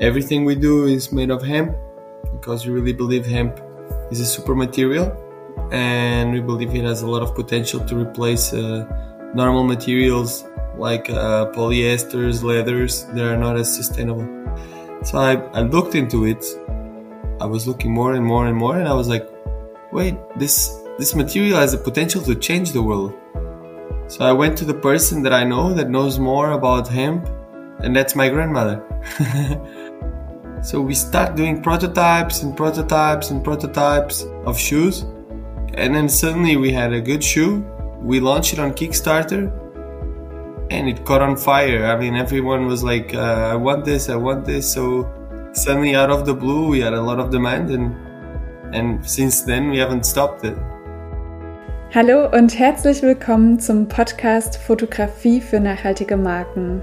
Everything we do is made of hemp because we really believe hemp is a super material and we believe it has a lot of potential to replace uh, normal materials like uh, polyesters, leathers that are not as sustainable. So I, I looked into it. I was looking more and more and more, and I was like, wait, this this material has the potential to change the world. So I went to the person that I know that knows more about hemp, and that's my grandmother. So we start doing prototypes and prototypes and prototypes of shoes. And then suddenly we had a good shoe. We launched it on Kickstarter and it caught on fire. I mean, everyone was like, uh, I want this, I want this. So suddenly out of the blue, we had a lot of demand and, and since then we haven't stopped it. Hallo und herzlich willkommen zum Podcast Fotografie für nachhaltige Marken.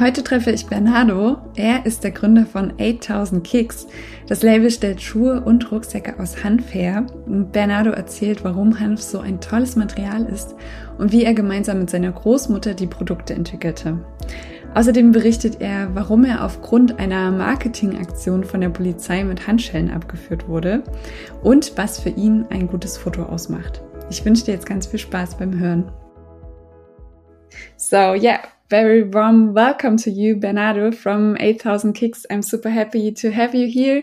Heute treffe ich Bernardo. Er ist der Gründer von 8000 Kicks. Das Label stellt Schuhe und Rucksäcke aus Hanf her. Bernardo erzählt, warum Hanf so ein tolles Material ist und wie er gemeinsam mit seiner Großmutter die Produkte entwickelte. Außerdem berichtet er, warum er aufgrund einer Marketingaktion von der Polizei mit Handschellen abgeführt wurde und was für ihn ein gutes Foto ausmacht. Ich wünsche dir jetzt ganz viel Spaß beim Hören. So, yeah, very warm welcome to you, Bernardo from 8000 Kicks. I'm super happy to have you here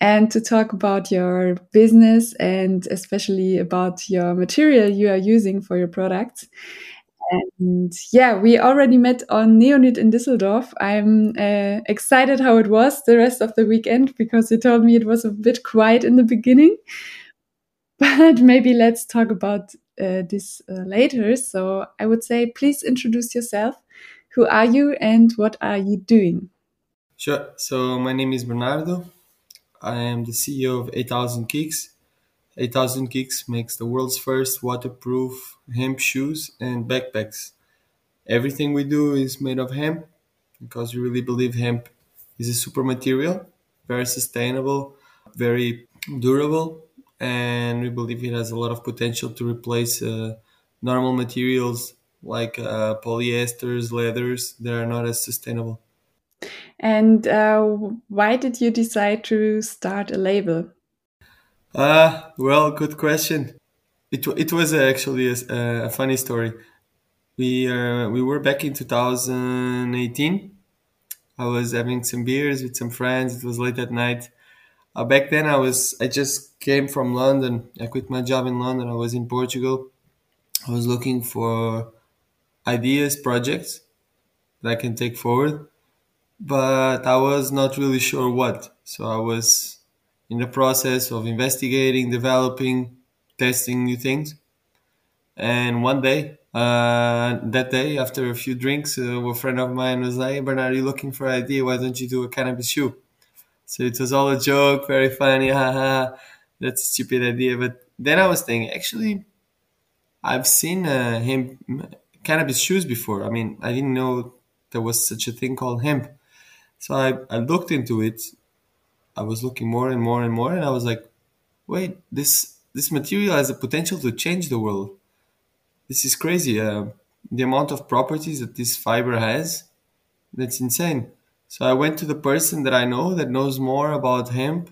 and to talk about your business and especially about your material you are using for your products. And yeah, we already met on Neonyt in Düsseldorf. I'm uh, excited how it was the rest of the weekend because you told me it was a bit quiet in the beginning. But maybe let's talk about uh, this uh, later. So I would say, please introduce yourself. Who are you and what are you doing? Sure. So my name is Bernardo. I am the CEO of 8000 Kicks. 8000 Kicks makes the world's first waterproof hemp shoes and backpacks. Everything we do is made of hemp because we really believe hemp is a super material, very sustainable, very durable, and we believe it has a lot of potential to replace uh, normal materials like uh, polyesters, leathers that are not as sustainable. And uh, why did you decide to start a label? Uh, well, good question. It, it was actually a, a funny story. We uh, we were back in 2018. I was having some beers with some friends. It was late at night. Uh, back then, I was I just came from London. I quit my job in London. I was in Portugal. I was looking for ideas, projects that I can take forward, but I was not really sure what. So I was in the process of investigating, developing, testing new things. And one day, uh, that day, after a few drinks, uh, a friend of mine was like, Bernard, are you looking for an idea? Why don't you do a cannabis shoe? So it was all a joke, very funny, haha, that's a stupid idea. But then I was thinking, actually, I've seen uh, hemp cannabis shoes before. I mean, I didn't know there was such a thing called hemp. So I, I looked into it I was looking more and more and more, and I was like, wait, this this material has the potential to change the world. This is crazy. Uh, the amount of properties that this fiber has, that's insane. So I went to the person that I know that knows more about hemp,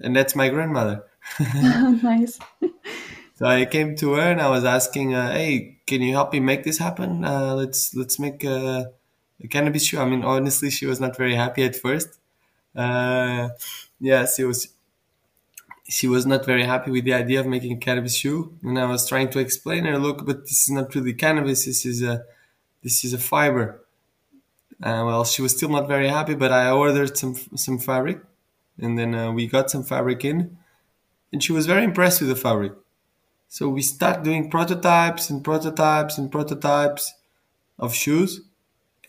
and that's my grandmother. nice. so I came to her and I was asking, uh, "Hey, can you help me make this happen? Uh, let's let's make a, a cannabis shoe." I mean, honestly, she was not very happy at first uh, yeah, she was she was not very happy with the idea of making a cannabis shoe, and I was trying to explain her, look, but this is not really cannabis. This is a this is a fiber. Uh, well, she was still not very happy, but I ordered some some fabric, and then uh, we got some fabric in, and she was very impressed with the fabric. So we start doing prototypes and prototypes and prototypes of shoes,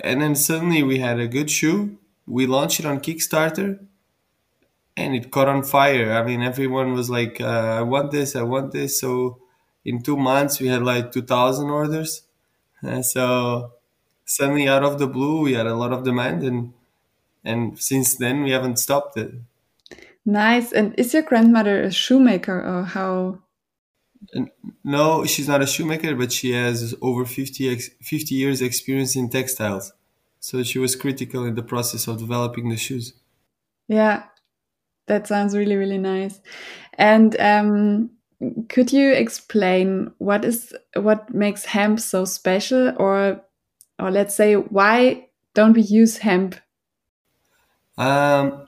and then suddenly we had a good shoe we launched it on Kickstarter and it caught on fire. I mean, everyone was like, uh, "I want this, I want this." So in two months, we had like two thousand orders. So suddenly, out of the blue, we had a lot of demand, and and since then, we haven't stopped it. Nice. And is your grandmother a shoemaker, or how? No, she's not a shoemaker, but she has over 50, 50 years experience in textiles. So she was critical in the process of developing the shoes. Yeah, that sounds really, really nice. And um, could you explain what is what makes hemp so special, or or let's say why don't we use hemp? Um,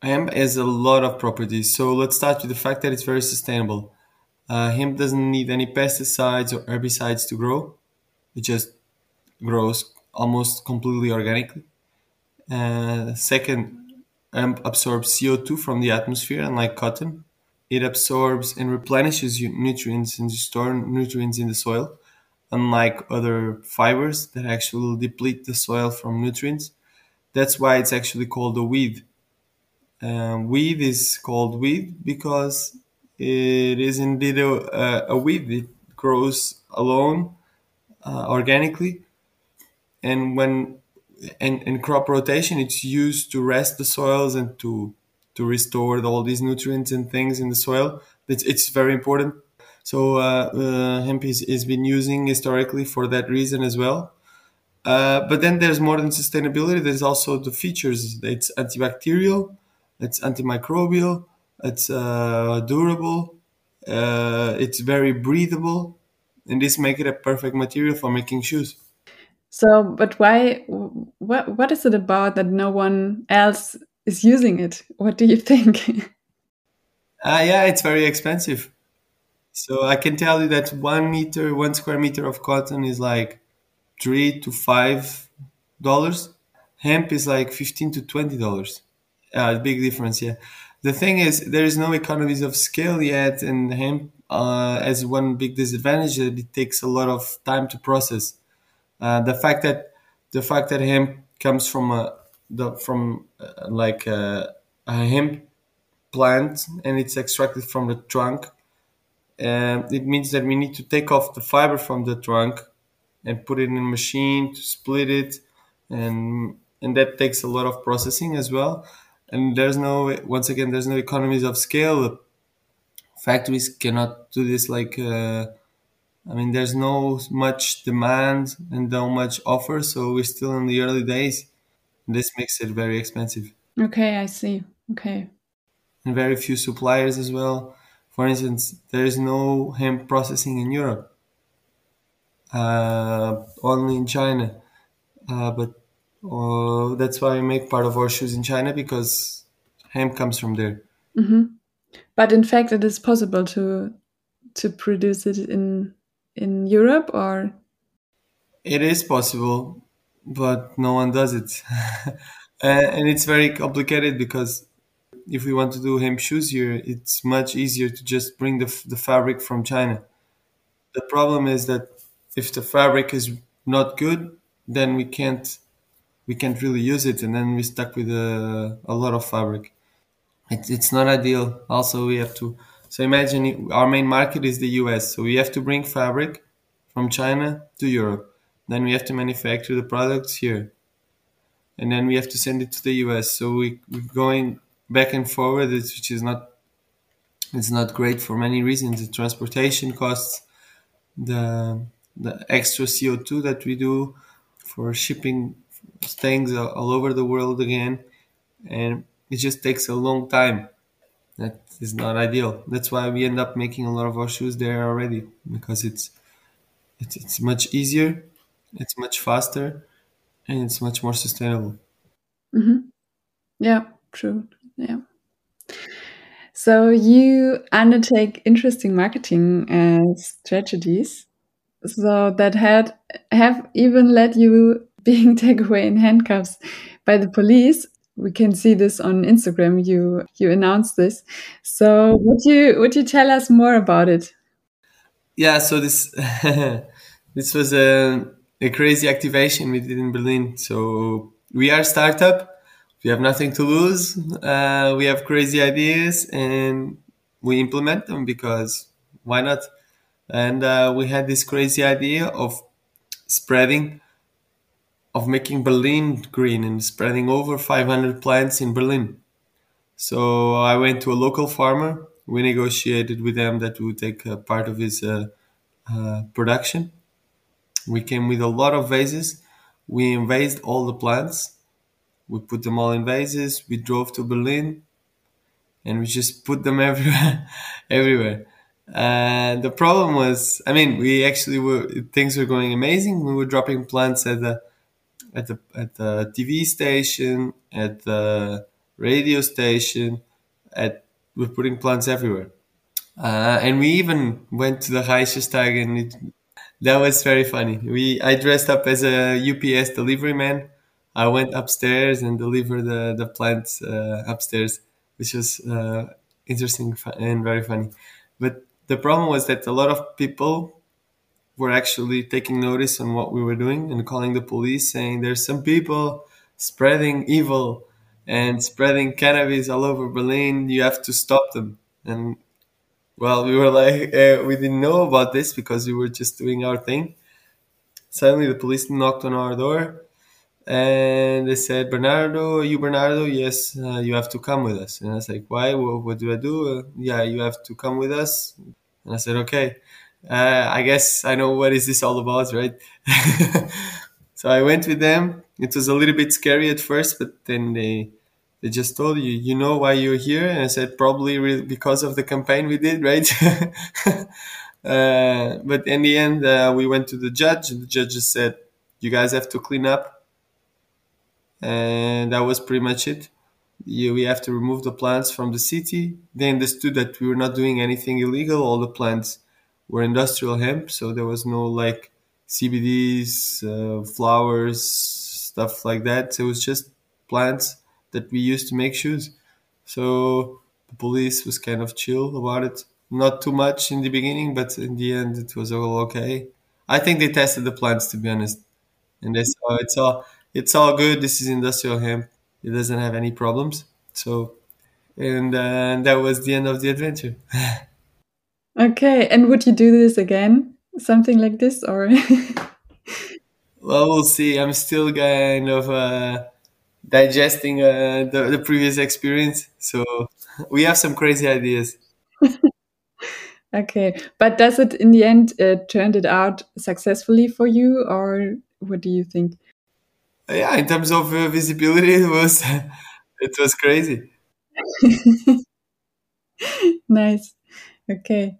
hemp has a lot of properties. So let's start with the fact that it's very sustainable. Uh, hemp doesn't need any pesticides or herbicides to grow. It just grows almost completely organically. Uh, second, hemp absorbs CO2 from the atmosphere, unlike cotton. It absorbs and replenishes nutrients and store nutrients in the soil, unlike other fibers that actually deplete the soil from nutrients. That's why it's actually called a weed. Um, weed is called weed because it is indeed a, a weed. It grows alone, uh, organically, and when and in crop rotation, it's used to rest the soils and to to restore all these nutrients and things in the soil. It's, it's very important. So uh, uh, hemp is, is been using historically for that reason as well. Uh, but then there's more than sustainability. There's also the features. It's antibacterial, it's antimicrobial, it's uh, durable, uh, it's very breathable, and this make it a perfect material for making shoes. So, but why? What what is it about that no one else is using it? What do you think? uh, yeah, it's very expensive. So I can tell you that one meter, one square meter of cotton is like three to five dollars. Hemp is like fifteen to twenty dollars. Uh, big difference, yeah. The thing is, there is no economies of scale yet, and hemp uh, as one big disadvantage that it takes a lot of time to process. Uh, the fact that the fact that hemp comes from a the from uh, like a, a, hemp plant and it's extracted from the trunk, uh, it means that we need to take off the fiber from the trunk and put it in a machine to split it, and and that takes a lot of processing as well. And there's no once again there's no economies of scale. Factories cannot do this like uh, I mean, there's no much demand and no much offer, so we're still in the early days. This makes it very expensive. Okay, I see. Okay. And very few suppliers as well. For instance, there is no hemp processing in Europe, uh, only in China. Uh, but uh, that's why we make part of our shoes in China because hemp comes from there. Mm -hmm. But in fact, it is possible to to produce it in in Europe or? It is possible, but no one does it. and it's very complicated because if we want to do hemp shoes here, it's much easier to just bring the, the fabric from China. The problem is that if the fabric is not good, then we can't we can't really use it, and then we're stuck with a, a lot of fabric. It, it's not ideal. Also, we have to so imagine our main market is the US. So we have to bring fabric from China to Europe. Then we have to manufacture the products here. And then we have to send it to the US. So we, we're going back and forward, which is not it's not great for many reasons. The transportation costs, the the extra CO2 that we do for shipping things all over the world again, and it just takes a long time that is not ideal. That's why we end up making a lot of our shoes there already because it's it's, it's much easier, it's much faster, and it's much more sustainable. Mm-hmm. Yeah, true. Yeah. So you undertake interesting marketing uh, strategies, so that had have even led you being taken away in handcuffs by the police we can see this on Instagram. You you announced this. So would you would you tell us more about it? Yeah. So this this was a a crazy activation we did in Berlin. So we are startup we have nothing to lose. Uh, we have crazy ideas and we implement them because why not? And uh, we had this crazy idea of spreading, of making Berlin green and spreading over 500 plants in Berlin. So I went to a local farmer. We negotiated with them that we would take a part of his uh, uh, production. We came with a lot of vases. We invased all the plants. We put them all in vases. We drove to Berlin, and we just put them everywhere, everywhere. And the problem was, I mean, we actually were things were going amazing. We were dropping plants at the at the at the TV station, at the radio station, at we're putting plants everywhere. Uh, and we even went to the Reichstag, and it, that was very funny. We I dressed up as a UPS delivery man. I went upstairs and delivered the the plants uh, upstairs, which was uh, interesting and very funny. But the problem was that a lot of people were actually taking notice on what we were doing and calling the police, saying there's some people spreading evil and spreading cannabis all over Berlin. You have to stop them. And well, we were like, uh, we didn't know about this because we were just doing our thing. Suddenly, the police knocked on our door and they said, Bernardo, you Bernardo? Yes, uh, you have to come with us. And I was like, why? What, what do I do? Uh, yeah, you have to come with us. And I said, okay. Uh, I guess I know what is this all about, right? so I went with them. It was a little bit scary at first, but then they they just told you, you know why you're here? And I said, probably because of the campaign we did, right? uh, but in the end, uh, we went to the judge, and the judge just said, you guys have to clean up. And that was pretty much it. You, we have to remove the plants from the city. They understood that we were not doing anything illegal. All the plants were industrial hemp, so there was no like CBDs, uh, flowers, stuff like that. So it was just plants that we used to make shoes. So the police was kind of chill about it. Not too much in the beginning, but in the end, it was all okay. I think they tested the plants to be honest, and they saw it's all it's all good. This is industrial hemp. It doesn't have any problems. So, and, uh, that was the end of the adventure. okay, and would you do this again? Something like this, or? well, we'll see. I'm still kind of. Uh, digesting uh, the, the previous experience. So we have some crazy ideas. okay, but does it in the end uh, turned it out successfully for you, or what do you think? Uh, yeah, in terms of uh, visibility, it was it was crazy. nice. Okay.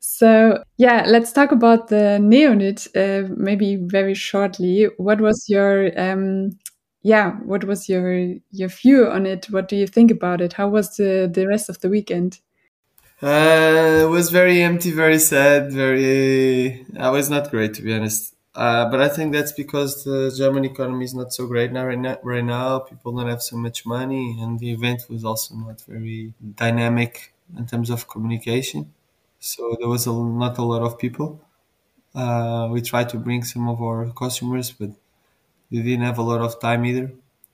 So, yeah, let's talk about the Neonyt uh, maybe very shortly. What was your um, yeah, what was your your view on it? What do you think about it? How was the the rest of the weekend? Uh, it was very empty, very sad, very. I was not great to be honest. Uh, but I think that's because the German economy is not so great now. Right now, right now, people don't have so much money, and the event was also not very dynamic in terms of communication. So there was a, not a lot of people. Uh, we tried to bring some of our customers, but they didn't have a lot of time either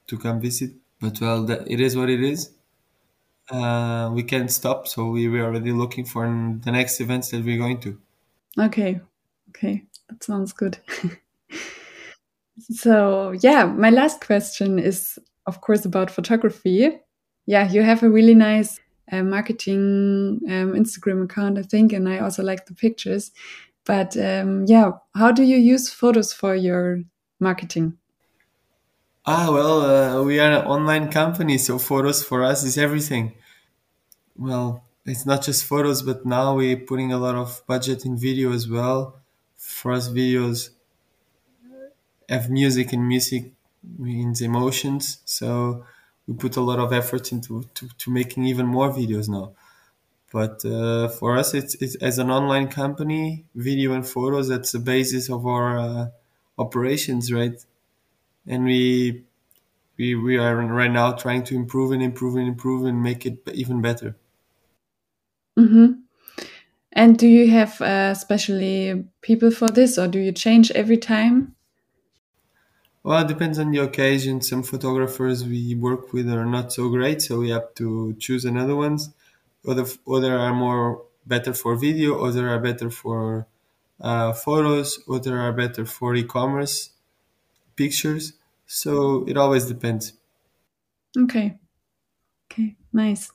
to come visit. But well, that, it is what it is. Uh, we can't stop, so we were already looking for the next events that we're going to. Okay, okay, that sounds good. so yeah, my last question is, of course, about photography. Yeah, you have a really nice uh, marketing um, Instagram account, I think, and I also like the pictures. But um, yeah, how do you use photos for your marketing? Ah, well, uh, we are an online company, so photos for us is everything. Well, it's not just photos, but now we're putting a lot of budget in video as well. For us, videos have music, and music means emotions. So we put a lot of effort into to, to making even more videos now. But uh, for us, it's, it's as an online company, video and photos. That's the basis of our uh, operations, right? and we we we are right now trying to improve and improve and improve and make it even better. Mm-hmm. And do you have uh, especially people for this, or do you change every time? Well, it depends on the occasion. Some photographers we work with are not so great, so we have to choose another ones. Other other are more better for video, other are better for uh, photos, other are better for e-commerce pictures. So it always depends. Okay. Okay, nice.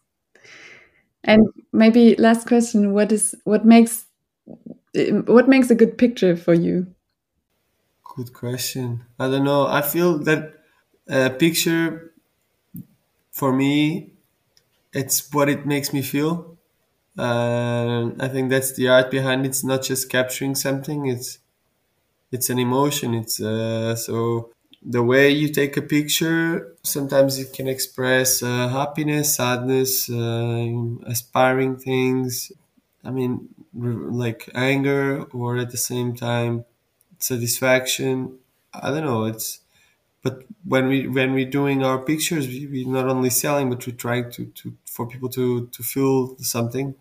And maybe last question, what is what makes what makes a good picture for you? Good question. I don't know. I feel that a picture for me it's what it makes me feel. Uh, I think that's the art behind it. It's not just capturing something. It's it's an emotion. It's uh, so the way you take a picture. Sometimes it can express uh, happiness, sadness, uh, aspiring things. I mean, like anger, or at the same time, satisfaction. I don't know. It's but when we when we're doing our pictures, we, we're not only selling, but we're trying to, to for people to to feel something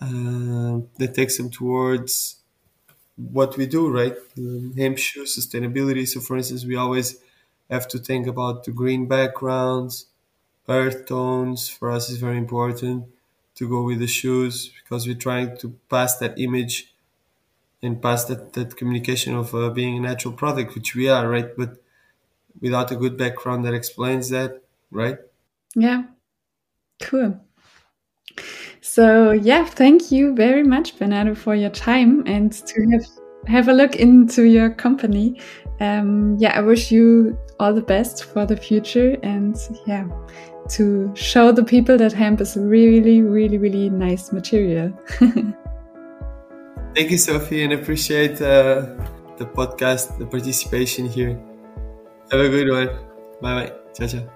uh, that takes them towards what we do, right? Um, hemp shoe sustainability. So, for instance, we always have to think about the green backgrounds, earth tones. For us, is very important to go with the shoes because we're trying to pass that image and pass that, that communication of uh, being a natural product, which we are, right? But without a good background that explains that, right? Yeah, cool. So yeah, thank you very much, Bernardo, for your time and to have have a look into your company. Um, yeah, I wish you all the best for the future and yeah, to show the people that hemp is really, really, really nice material. Thank you, Sophie, and appreciate uh, the podcast, the participation here. Have a good one. Bye bye. Ciao, ciao.